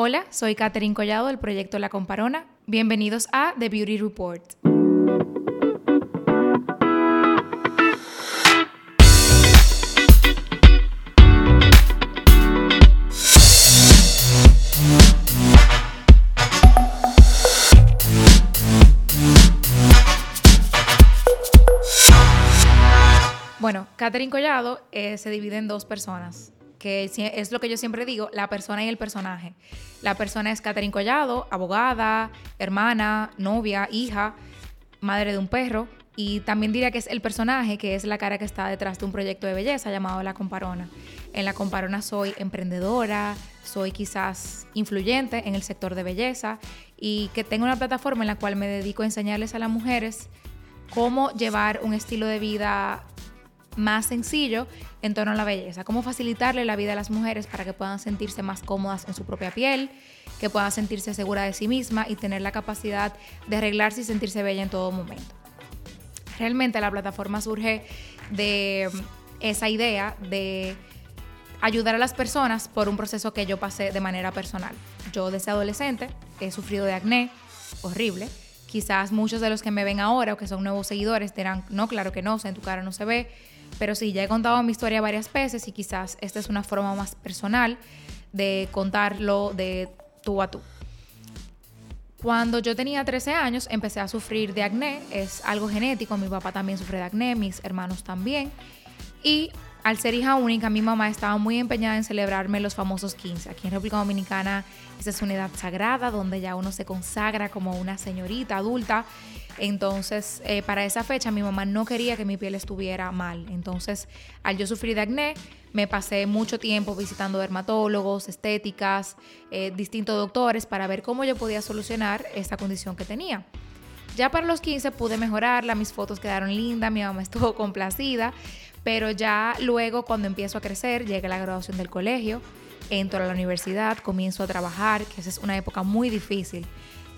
Hola, soy Catherine Collado del proyecto La Comparona. Bienvenidos a The Beauty Report. Bueno, Catherine Collado eh, se divide en dos personas, que es lo que yo siempre digo, la persona y el personaje. La persona es Catherine Collado, abogada, hermana, novia, hija, madre de un perro. Y también diría que es el personaje, que es la cara que está detrás de un proyecto de belleza llamado La Comparona. En La Comparona soy emprendedora, soy quizás influyente en el sector de belleza y que tengo una plataforma en la cual me dedico a enseñarles a las mujeres cómo llevar un estilo de vida más sencillo en torno a la belleza, cómo facilitarle la vida a las mujeres para que puedan sentirse más cómodas en su propia piel, que puedan sentirse segura de sí misma y tener la capacidad de arreglarse y sentirse bella en todo momento. Realmente la plataforma surge de esa idea de ayudar a las personas por un proceso que yo pasé de manera personal. Yo desde adolescente he sufrido de acné horrible. Quizás muchos de los que me ven ahora o que son nuevos seguidores dirán, no, claro que no, en tu cara no se ve pero sí, ya he contado mi historia varias veces y quizás esta es una forma más personal de contarlo de tú a tú. Cuando yo tenía 13 años empecé a sufrir de acné, es algo genético, mi papá también sufre de acné, mis hermanos también. Y al ser hija única, mi mamá estaba muy empeñada en celebrarme los famosos 15. Aquí en República Dominicana, esa es una edad sagrada donde ya uno se consagra como una señorita adulta entonces, eh, para esa fecha mi mamá no quería que mi piel estuviera mal. Entonces, al yo sufrir de acné, me pasé mucho tiempo visitando dermatólogos, estéticas, eh, distintos doctores para ver cómo yo podía solucionar esta condición que tenía. Ya para los 15 pude mejorarla, mis fotos quedaron lindas, mi mamá estuvo complacida, pero ya luego cuando empiezo a crecer, llega la graduación del colegio, entro a la universidad, comienzo a trabajar, que esa es una época muy difícil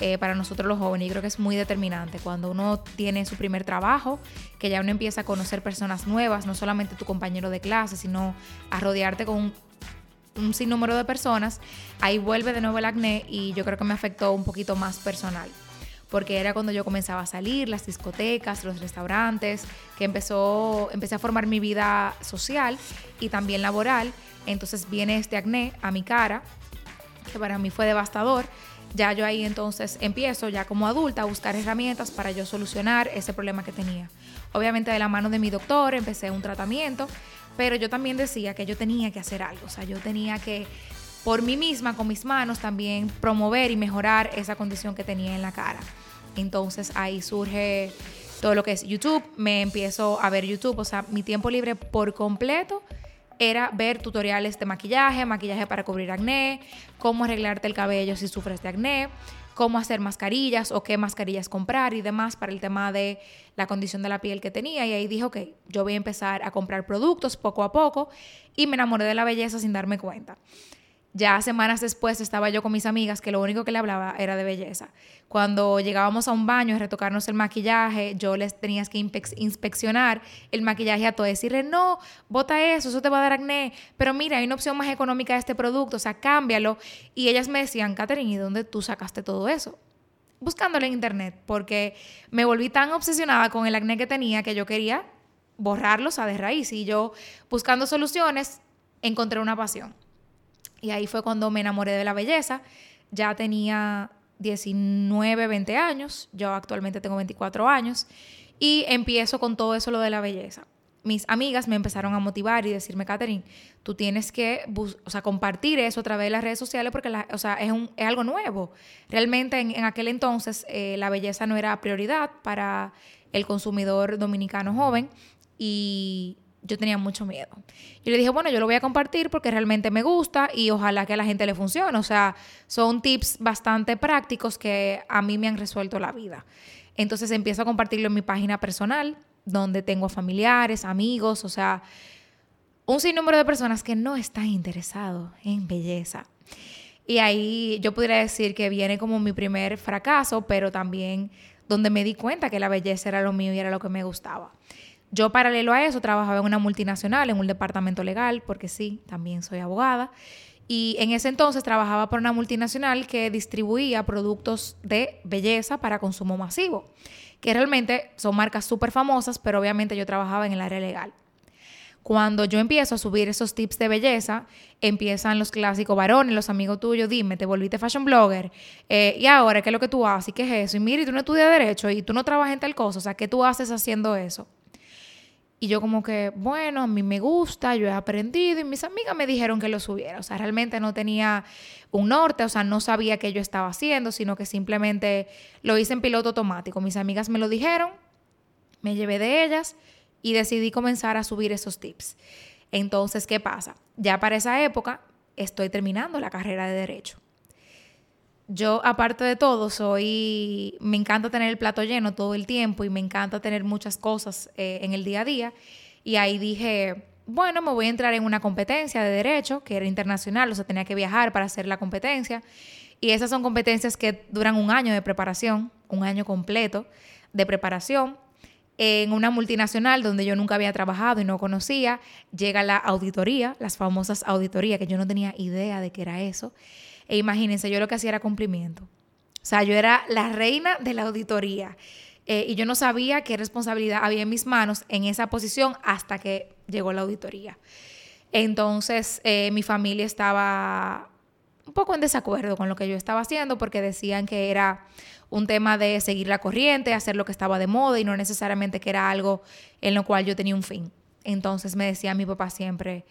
eh, para nosotros los jóvenes. Y creo que es muy determinante cuando uno tiene su primer trabajo, que ya uno empieza a conocer personas nuevas, no solamente tu compañero de clase, sino a rodearte con un, un sinnúmero de personas. Ahí vuelve de nuevo el acné y yo creo que me afectó un poquito más personal porque era cuando yo comenzaba a salir, las discotecas, los restaurantes, que empezó, empecé a formar mi vida social y también laboral. Entonces viene este acné a mi cara, que para mí fue devastador ya yo ahí entonces empiezo ya como adulta a buscar herramientas para yo solucionar ese problema que tenía. Obviamente de la mano de mi doctor empecé un tratamiento, pero yo también decía que yo tenía que hacer algo, o sea, yo tenía que por mí misma, con mis manos, también promover y mejorar esa condición que tenía en la cara. Entonces ahí surge todo lo que es YouTube, me empiezo a ver YouTube, o sea, mi tiempo libre por completo era ver tutoriales de maquillaje, maquillaje para cubrir acné, cómo arreglarte el cabello si sufres de acné, cómo hacer mascarillas o qué mascarillas comprar y demás para el tema de la condición de la piel que tenía. Y ahí dije, ok, yo voy a empezar a comprar productos poco a poco y me enamoré de la belleza sin darme cuenta. Ya semanas después estaba yo con mis amigas que lo único que le hablaba era de belleza. Cuando llegábamos a un baño y retocarnos el maquillaje, yo les tenía que inspeccionar el maquillaje a todo, decirle, no, bota eso, eso te va a dar acné, pero mira, hay una opción más económica de este producto, o sea, cámbialo. Y ellas me decían, Katherine, ¿y dónde tú sacaste todo eso? Buscándolo en internet, porque me volví tan obsesionada con el acné que tenía que yo quería borrarlo, o sea, de raíz. Y yo, buscando soluciones, encontré una pasión y ahí fue cuando me enamoré de la belleza. Ya tenía 19, 20 años, yo actualmente tengo 24 años, y empiezo con todo eso lo de la belleza. Mis amigas me empezaron a motivar y decirme, Catherine, tú tienes que o sea, compartir eso a través de las redes sociales porque o sea, es, un, es, algo nuevo. Realmente en, en aquel entonces eh, la belleza no era prioridad para el consumidor dominicano joven y yo tenía mucho miedo. Yo le dije, bueno, yo lo voy a compartir porque realmente me gusta y ojalá que a la gente le funcione. O sea, son tips bastante prácticos que a mí me han resuelto la vida. Entonces empiezo a compartirlo en mi página personal, donde tengo familiares, amigos, o sea, un sinnúmero de personas que no están interesados en belleza. Y ahí yo podría decir que viene como mi primer fracaso, pero también donde me di cuenta que la belleza era lo mío y era lo que me gustaba. Yo paralelo a eso trabajaba en una multinacional, en un departamento legal, porque sí, también soy abogada. Y en ese entonces trabajaba por una multinacional que distribuía productos de belleza para consumo masivo, que realmente son marcas súper famosas, pero obviamente yo trabajaba en el área legal. Cuando yo empiezo a subir esos tips de belleza, empiezan los clásicos varones, los amigos tuyos, dime, te volviste fashion blogger, eh, y ahora, ¿qué es lo que tú haces? ¿Y qué es eso? Y mira, y tú no estudias derecho y tú no trabajas en tal cosa, o sea, ¿qué tú haces haciendo eso? Y yo como que, bueno, a mí me gusta, yo he aprendido y mis amigas me dijeron que lo subiera. O sea, realmente no tenía un norte, o sea, no sabía qué yo estaba haciendo, sino que simplemente lo hice en piloto automático. Mis amigas me lo dijeron, me llevé de ellas y decidí comenzar a subir esos tips. Entonces, ¿qué pasa? Ya para esa época estoy terminando la carrera de derecho. Yo, aparte de todo, soy, me encanta tener el plato lleno todo el tiempo y me encanta tener muchas cosas eh, en el día a día. Y ahí dije, bueno, me voy a entrar en una competencia de derecho, que era internacional, o sea, tenía que viajar para hacer la competencia. Y esas son competencias que duran un año de preparación, un año completo de preparación en una multinacional donde yo nunca había trabajado y no conocía, llega la auditoría, las famosas auditorías, que yo no tenía idea de qué era eso. E imagínense, yo lo que hacía era cumplimiento. O sea, yo era la reina de la auditoría. Eh, y yo no sabía qué responsabilidad había en mis manos en esa posición hasta que llegó la auditoría. Entonces, eh, mi familia estaba un poco en desacuerdo con lo que yo estaba haciendo porque decían que era un tema de seguir la corriente, hacer lo que estaba de moda y no necesariamente que era algo en lo cual yo tenía un fin. Entonces me decía mi papá siempre,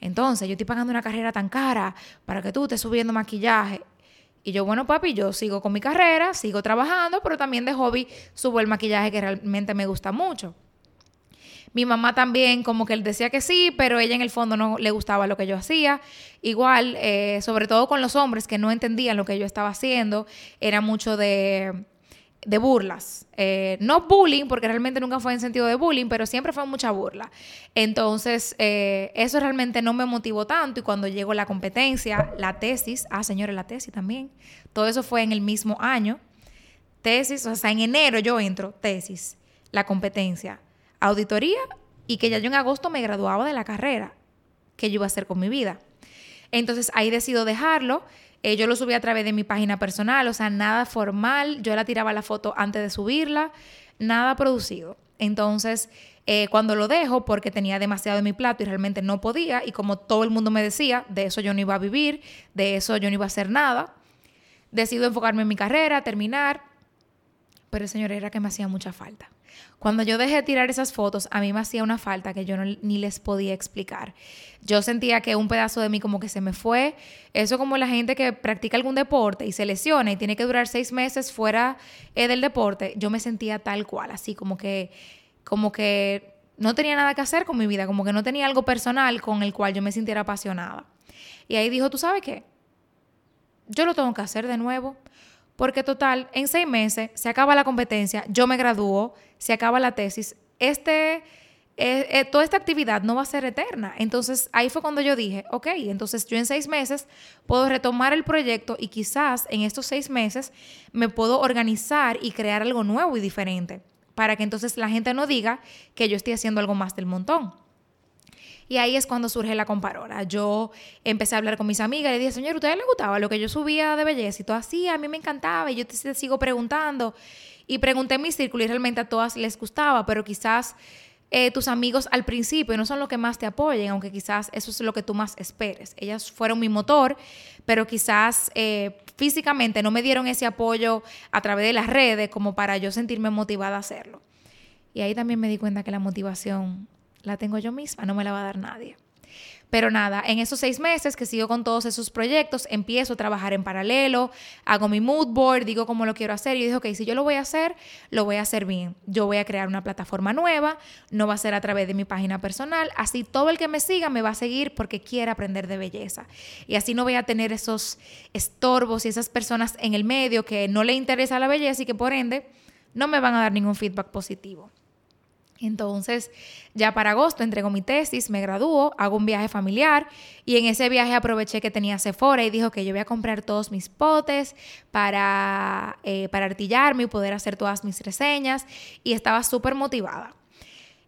entonces yo estoy pagando una carrera tan cara para que tú estés subiendo maquillaje. Y yo, bueno, papi, yo sigo con mi carrera, sigo trabajando, pero también de hobby subo el maquillaje que realmente me gusta mucho. Mi mamá también como que él decía que sí, pero ella en el fondo no le gustaba lo que yo hacía. Igual, eh, sobre todo con los hombres que no entendían lo que yo estaba haciendo, era mucho de, de burlas. Eh, no bullying, porque realmente nunca fue en sentido de bullying, pero siempre fue mucha burla. Entonces, eh, eso realmente no me motivó tanto y cuando llegó la competencia, la tesis, ah, señores, la tesis también, todo eso fue en el mismo año. Tesis, o sea, en enero yo entro, tesis, la competencia auditoría y que ya yo en agosto me graduaba de la carrera que yo iba a hacer con mi vida. Entonces ahí decido dejarlo. Eh, yo lo subí a través de mi página personal, o sea, nada formal. Yo la tiraba la foto antes de subirla, nada producido. Entonces, eh, cuando lo dejo, porque tenía demasiado en mi plato y realmente no podía, y como todo el mundo me decía, de eso yo no iba a vivir, de eso yo no iba a hacer nada, decido enfocarme en mi carrera, terminar. Pero, señor, era que me hacía mucha falta. Cuando yo dejé de tirar esas fotos, a mí me hacía una falta que yo ni les podía explicar. Yo sentía que un pedazo de mí como que se me fue. Eso como la gente que practica algún deporte y se lesiona y tiene que durar seis meses fuera eh, del deporte. Yo me sentía tal cual, así como que, como que no tenía nada que hacer con mi vida, como que no tenía algo personal con el cual yo me sintiera apasionada. Y ahí dijo, ¿tú sabes qué? Yo lo tengo que hacer de nuevo. Porque total, en seis meses se acaba la competencia, yo me gradúo, se acaba la tesis. Este, eh, eh, toda esta actividad no va a ser eterna. Entonces ahí fue cuando yo dije, ok, entonces yo en seis meses puedo retomar el proyecto y quizás en estos seis meses me puedo organizar y crear algo nuevo y diferente para que entonces la gente no diga que yo estoy haciendo algo más del montón. Y ahí es cuando surge la comparora. Yo empecé a hablar con mis amigas y le dije, señor, ¿a ustedes les gustaba lo que yo subía de belleza? Y todo así, a mí me encantaba y yo te, sigo preguntando. Y pregunté en mi círculo y realmente a todas les gustaba, pero quizás eh, tus amigos al principio no son los que más te apoyen, aunque quizás eso es lo que tú más esperes. Ellas fueron mi motor, pero quizás eh, físicamente no me dieron ese apoyo a través de las redes como para yo sentirme motivada a hacerlo. Y ahí también me di cuenta que la motivación la tengo yo misma, no me la va a dar nadie. Pero nada, en esos seis meses que sigo con todos esos proyectos, empiezo a trabajar en paralelo, hago mi mood board, digo cómo lo quiero hacer y digo, ok, si yo lo voy a hacer, lo voy a hacer bien. Yo voy a crear una plataforma nueva, no va a ser a través de mi página personal, así todo el que me siga me va a seguir porque quiere aprender de belleza. Y así no voy a tener esos estorbos y esas personas en el medio que no le interesa la belleza y que por ende no me van a dar ningún feedback positivo. Entonces, ya para agosto entrego mi tesis, me gradúo, hago un viaje familiar y en ese viaje aproveché que tenía Sephora y dijo que yo voy a comprar todos mis potes para, eh, para artillarme y poder hacer todas mis reseñas y estaba súper motivada.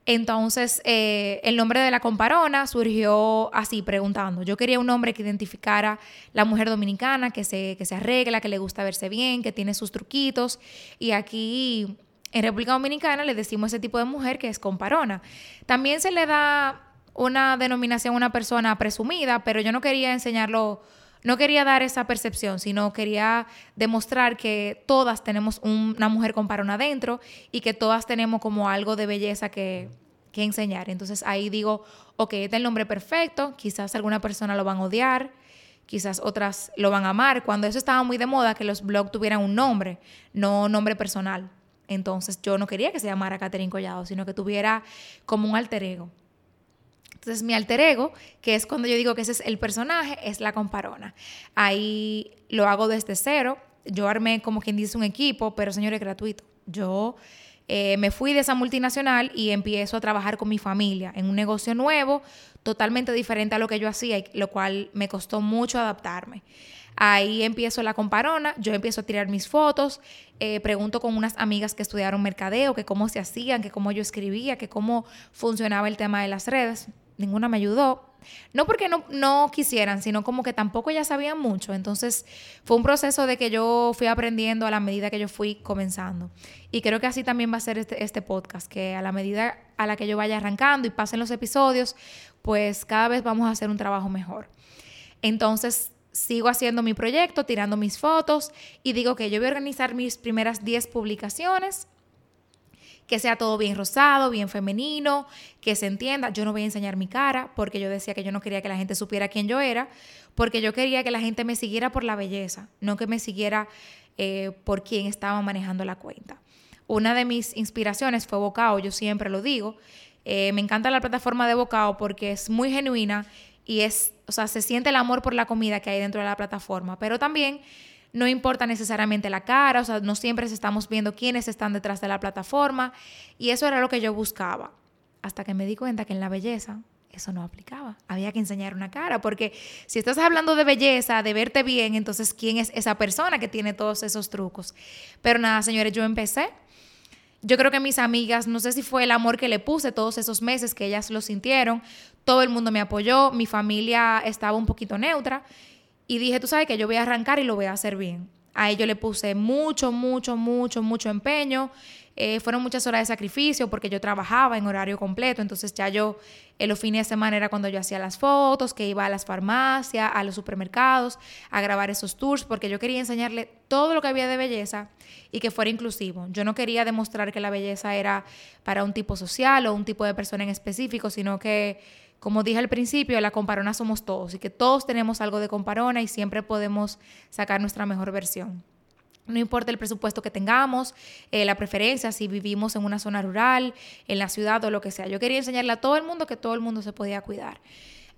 Entonces, eh, el nombre de la comparona surgió así, preguntando. Yo quería un nombre que identificara la mujer dominicana, que se, que se arregla, que le gusta verse bien, que tiene sus truquitos. Y aquí en República Dominicana le decimos a ese tipo de mujer que es comparona. También se le da una denominación a una persona presumida, pero yo no quería enseñarlo no quería dar esa percepción, sino quería demostrar que todas tenemos una mujer con parón adentro y que todas tenemos como algo de belleza que, que enseñar. Entonces ahí digo, ok, este es el nombre perfecto, quizás alguna persona lo van a odiar, quizás otras lo van a amar. Cuando eso estaba muy de moda, que los blogs tuvieran un nombre, no nombre personal. Entonces yo no quería que se llamara Catherine Collado, sino que tuviera como un alter ego. Entonces mi alter ego, que es cuando yo digo que ese es el personaje, es la comparona. Ahí lo hago desde cero. Yo armé como quien dice un equipo, pero señores, gratuito. Yo eh, me fui de esa multinacional y empiezo a trabajar con mi familia en un negocio nuevo, totalmente diferente a lo que yo hacía, lo cual me costó mucho adaptarme. Ahí empiezo la comparona, yo empiezo a tirar mis fotos, eh, pregunto con unas amigas que estudiaron mercadeo, que cómo se hacían, que cómo yo escribía, que cómo funcionaba el tema de las redes ninguna me ayudó. No porque no, quisieran, sino como que tampoco ya sabían mucho. Entonces fue un proceso de que yo fui aprendiendo a la medida que yo fui comenzando. Y creo que así también va a ser este, este podcast, que a la medida a la que yo vaya arrancando y pasen los episodios, pues cada vez vamos a hacer un trabajo mejor. Entonces sigo haciendo mi proyecto, tirando mis fotos y digo que yo voy a organizar mis primeras 10 publicaciones que sea todo bien rosado, bien femenino, que se entienda. Yo no voy a enseñar mi cara porque yo decía que yo no quería que la gente supiera quién yo era, porque yo quería que la gente me siguiera por la belleza, no que me siguiera eh, por quién estaba manejando la cuenta. Una de mis inspiraciones fue Bocao, yo siempre lo digo. Eh, me encanta la plataforma de Bocao porque es muy genuina y es, o sea, se siente el amor por la comida que hay dentro de la plataforma, pero también no importa necesariamente la cara, o sea, no siempre estamos viendo quiénes están detrás de la plataforma. Y eso era lo que yo buscaba. Hasta que me di cuenta que en la belleza eso no aplicaba. Había que enseñar una cara, porque si estás hablando de belleza, de verte bien, entonces ¿quién es esa persona que tiene todos esos trucos? Pero nada, señores, yo empecé. Yo creo que mis amigas, no sé si fue el amor que le puse todos esos meses que ellas lo sintieron, todo el mundo me apoyó, mi familia estaba un poquito neutra y dije, tú sabes que yo voy a arrancar y lo voy a hacer bien. A ello le puse mucho, mucho, mucho, mucho empeño. Eh, fueron muchas horas de sacrificio porque yo trabajaba en horario completo, entonces ya yo en los fines de semana era cuando yo hacía las fotos, que iba a las farmacias, a los supermercados, a grabar esos tours, porque yo quería enseñarle todo lo que había de belleza y que fuera inclusivo. Yo no quería demostrar que la belleza era para un tipo social o un tipo de persona en específico, sino que como dije al principio, la comparona somos todos y que todos tenemos algo de comparona y siempre podemos sacar nuestra mejor versión. No importa el presupuesto que tengamos, eh, la preferencia, si vivimos en una zona rural, en la ciudad o lo que sea. Yo quería enseñarle a todo el mundo que todo el mundo se podía cuidar.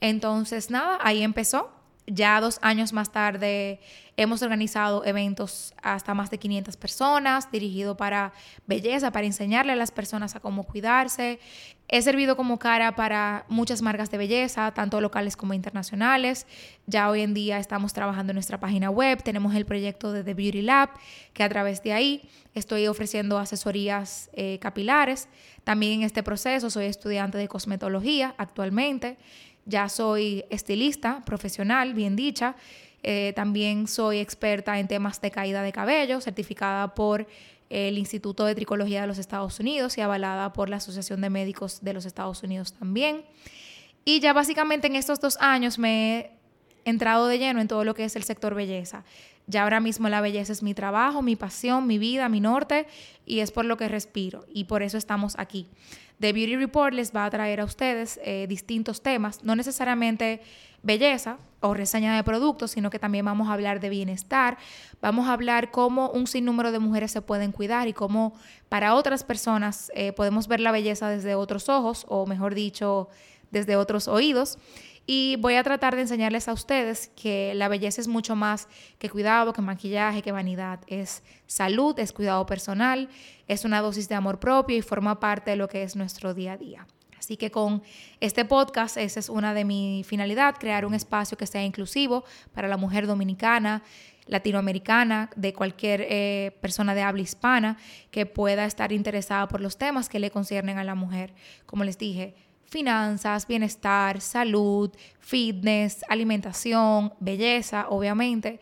Entonces, nada, ahí empezó. Ya dos años más tarde hemos organizado eventos hasta más de 500 personas, dirigido para belleza, para enseñarle a las personas a cómo cuidarse. He servido como cara para muchas marcas de belleza, tanto locales como internacionales. Ya hoy en día estamos trabajando en nuestra página web, tenemos el proyecto de The Beauty Lab, que a través de ahí estoy ofreciendo asesorías eh, capilares. También en este proceso soy estudiante de cosmetología actualmente. Ya soy estilista profesional, bien dicha. Eh, también soy experta en temas de caída de cabello, certificada por el Instituto de Tricología de los Estados Unidos y avalada por la Asociación de Médicos de los Estados Unidos también. Y ya básicamente en estos dos años me he entrado de lleno en todo lo que es el sector belleza. Ya ahora mismo la belleza es mi trabajo, mi pasión, mi vida, mi norte y es por lo que respiro y por eso estamos aquí. The Beauty Report les va a traer a ustedes eh, distintos temas, no necesariamente belleza o reseña de productos, sino que también vamos a hablar de bienestar, vamos a hablar cómo un sinnúmero de mujeres se pueden cuidar y cómo para otras personas eh, podemos ver la belleza desde otros ojos o mejor dicho, desde otros oídos. Y voy a tratar de enseñarles a ustedes que la belleza es mucho más que cuidado, que maquillaje, que vanidad. Es salud, es cuidado personal, es una dosis de amor propio y forma parte de lo que es nuestro día a día. Así que con este podcast, esa es una de mi finalidad, crear un espacio que sea inclusivo para la mujer dominicana, latinoamericana, de cualquier eh, persona de habla hispana que pueda estar interesada por los temas que le conciernen a la mujer. Como les dije, finanzas, bienestar, salud, fitness, alimentación, belleza, obviamente.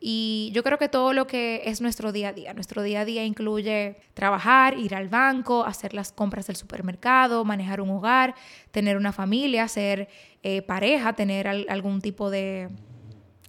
Y yo creo que todo lo que es nuestro día a día, nuestro día a día incluye trabajar, ir al banco, hacer las compras del supermercado, manejar un hogar, tener una familia, ser eh, pareja, tener algún tipo de,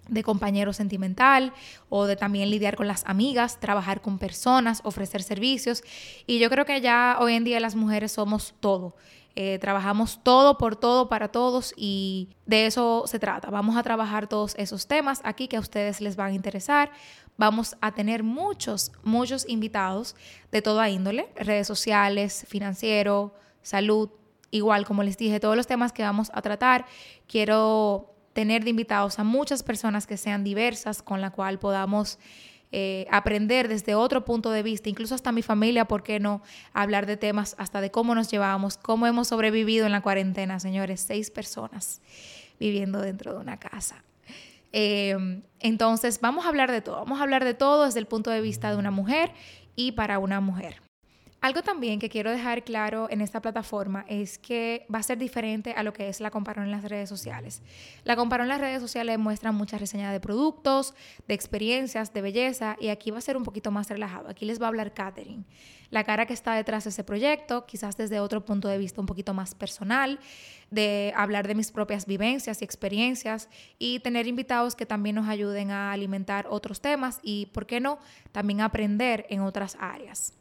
de compañero sentimental o de también lidiar con las amigas, trabajar con personas, ofrecer servicios. Y yo creo que ya hoy en día las mujeres somos todo. Eh, trabajamos todo por todo para todos y de eso se trata. Vamos a trabajar todos esos temas aquí que a ustedes les van a interesar. Vamos a tener muchos, muchos invitados de toda índole, redes sociales, financiero, salud, igual como les dije, todos los temas que vamos a tratar. Quiero tener de invitados a muchas personas que sean diversas, con la cual podamos eh, aprender desde otro punto de vista, incluso hasta mi familia, ¿por qué no? Hablar de temas hasta de cómo nos llevamos, cómo hemos sobrevivido en la cuarentena, señores, seis personas viviendo dentro de una casa. Eh, entonces, vamos a hablar de todo, vamos a hablar de todo desde el punto de vista de una mujer y para una mujer. Algo también que quiero dejar claro en esta plataforma es que va a ser diferente a lo que es la comparón en las redes sociales. La comparón en las redes sociales muestra muchas reseñas de productos, de experiencias, de belleza y aquí va a ser un poquito más relajado. Aquí les va a hablar Katherine, la cara que está detrás de ese proyecto, quizás desde otro punto de vista un poquito más personal, de hablar de mis propias vivencias y experiencias y tener invitados que también nos ayuden a alimentar otros temas y, ¿por qué no?, también aprender en otras áreas.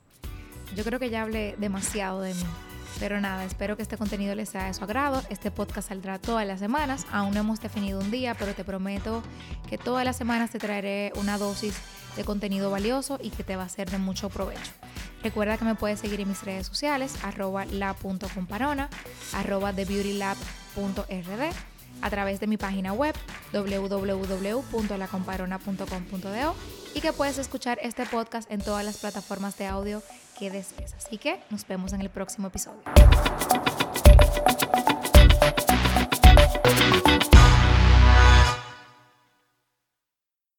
Yo creo que ya hablé demasiado de mí. Pero nada, espero que este contenido les sea de su agrado. Este podcast saldrá todas las semanas. Aún no hemos definido un día, pero te prometo que todas las semanas te traeré una dosis de contenido valioso y que te va a ser de mucho provecho. Recuerda que me puedes seguir en mis redes sociales, arroba la.comparona, arroba thebeautylab.rd, a través de mi página web www.lacomparona.com.do y que puedes escuchar este podcast en todas las plataformas de audio que desees. Así que nos vemos en el próximo episodio.